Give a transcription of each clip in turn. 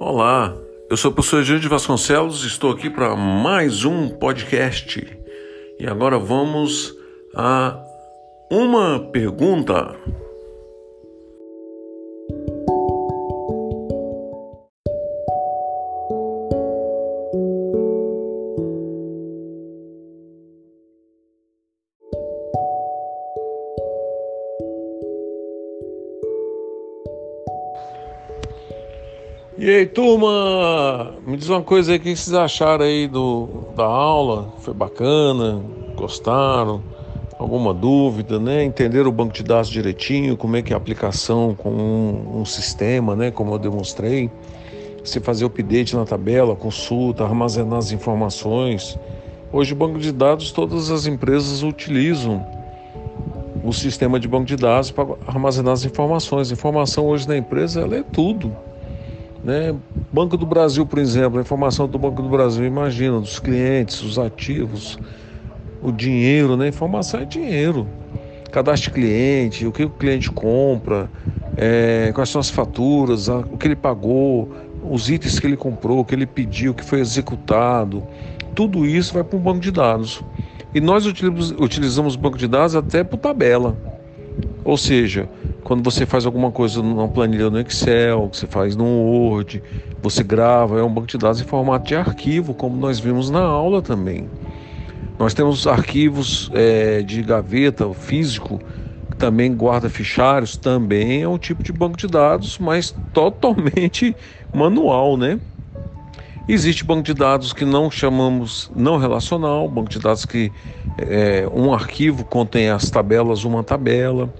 Olá, eu sou o professor Jean de Vasconcelos, estou aqui para mais um podcast. E agora vamos a uma pergunta. E aí, turma? Me diz uma coisa aí, o que vocês acharam aí do, da aula? Foi bacana? Gostaram? Alguma dúvida, né? Entenderam o banco de dados direitinho, como é que é a aplicação com um, um sistema, né? Como eu demonstrei. Você fazer update na tabela, consulta, armazenar as informações. Hoje, o banco de dados, todas as empresas utilizam o sistema de banco de dados para armazenar as informações. Informação hoje na empresa, ela é tudo. Né? Banco do Brasil, por exemplo, a informação do Banco do Brasil, imagina, dos clientes, os ativos, o dinheiro, né? Informação é dinheiro. Cadastro cliente, o que o cliente compra, é, quais são as faturas, o que ele pagou, os itens que ele comprou, o que ele pediu, o que foi executado. Tudo isso vai para um banco de dados. E nós utilizamos, o banco de dados até por tabela. Ou seja, quando você faz alguma coisa numa planilha no Excel, que você faz no Word, você grava, é um banco de dados em formato de arquivo, como nós vimos na aula também. Nós temos arquivos é, de gaveta físico, que também guarda fichários, também é um tipo de banco de dados, mas totalmente manual, né? Existe banco de dados que não chamamos não relacional, banco de dados que é, um arquivo contém as tabelas, uma tabela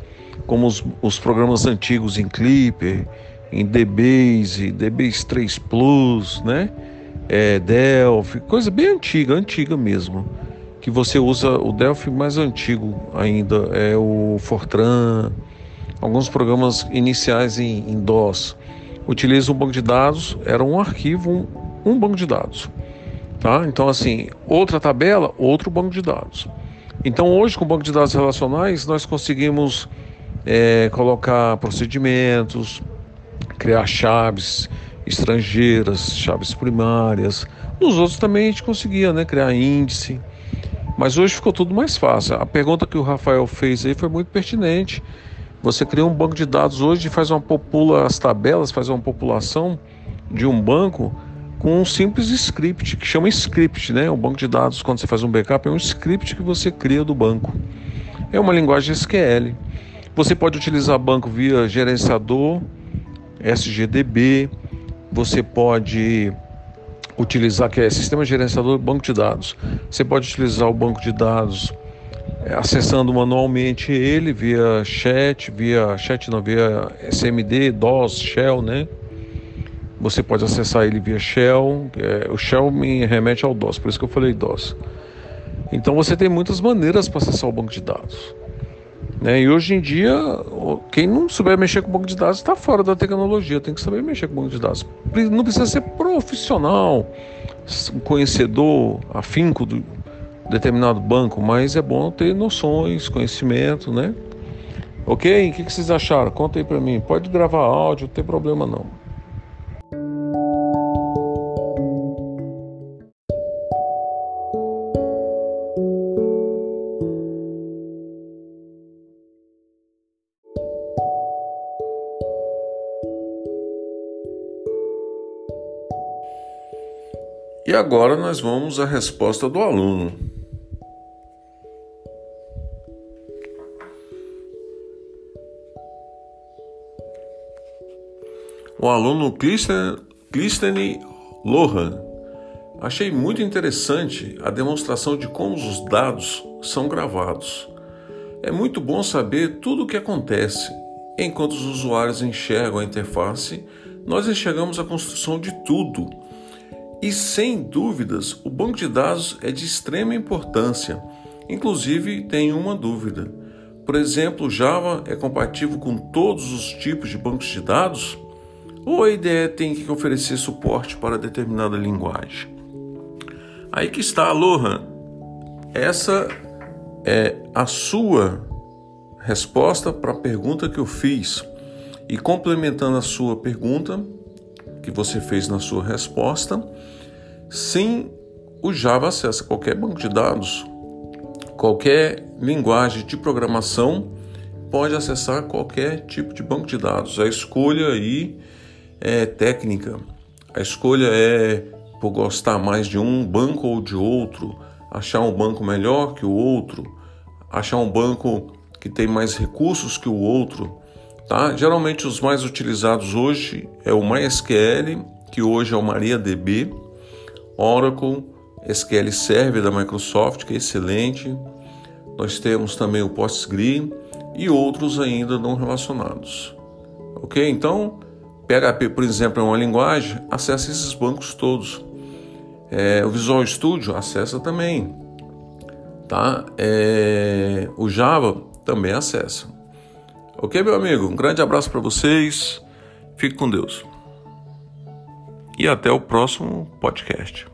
como os, os programas antigos em Clipper, em DBase, DBase 3 Plus, né? É, Delphi, coisa bem antiga, antiga mesmo. Que você usa o Delphi mais antigo ainda, é o Fortran, alguns programas iniciais em, em DOS. Utilizam um banco de dados, era um arquivo, um, um banco de dados. Tá? Então, assim, outra tabela, outro banco de dados. Então, hoje, com o banco de dados relacionais, nós conseguimos é, colocar procedimentos, criar chaves estrangeiras, chaves primárias. Nos outros também a gente conseguia né, criar índice. Mas hoje ficou tudo mais fácil. A pergunta que o Rafael fez aí foi muito pertinente. Você cria um banco de dados hoje e faz uma popula as tabelas, faz uma população de um banco com um simples script, que chama script, né? O banco de dados, quando você faz um backup, é um script que você cria do banco. É uma linguagem SQL. Você pode utilizar banco via gerenciador, SGDB, você pode utilizar que é sistema gerenciador banco de dados. Você pode utilizar o banco de dados é, acessando manualmente ele via chat, via chat não, via SMD, DOS, Shell, né? Você pode acessar ele via Shell. É, o Shell me remete ao DOS, por isso que eu falei DOS. Então você tem muitas maneiras para acessar o banco de dados. Né? E hoje em dia, quem não souber mexer com banco de dados está fora da tecnologia, tem que saber mexer com banco de dados. Não precisa ser profissional, conhecedor, afinco do determinado banco, mas é bom ter noções, conhecimento, né? Ok? O que vocês acharam? Conta aí para mim. Pode gravar áudio, não tem problema não. E agora nós vamos à resposta do aluno. O aluno Clistene Lohan. Achei muito interessante a demonstração de como os dados são gravados. É muito bom saber tudo o que acontece. Enquanto os usuários enxergam a interface, nós enxergamos a construção de tudo e sem dúvidas, o banco de dados é de extrema importância. Inclusive, tenho uma dúvida. Por exemplo, Java é compatível com todos os tipos de bancos de dados? Ou a IDE tem que oferecer suporte para determinada linguagem? Aí que está, Lohan. Essa é a sua resposta para a pergunta que eu fiz. E complementando a sua pergunta, que você fez na sua resposta. Sim, o Java acessa qualquer banco de dados, qualquer linguagem de programação pode acessar qualquer tipo de banco de dados. A escolha aí é técnica. A escolha é por gostar mais de um banco ou de outro, achar um banco melhor que o outro, achar um banco que tem mais recursos que o outro, tá? Geralmente os mais utilizados hoje é o MySQL, que hoje é o MariaDB, Oracle, SQL Server da Microsoft, que é excelente. Nós temos também o PostgreSQL e outros ainda não relacionados. Ok? Então, PHP, por exemplo, é uma linguagem, acessa esses bancos todos. É, o Visual Studio acessa também. Tá? É, o Java também acessa. Ok, meu amigo? Um grande abraço para vocês. Fique com Deus. E até o próximo podcast.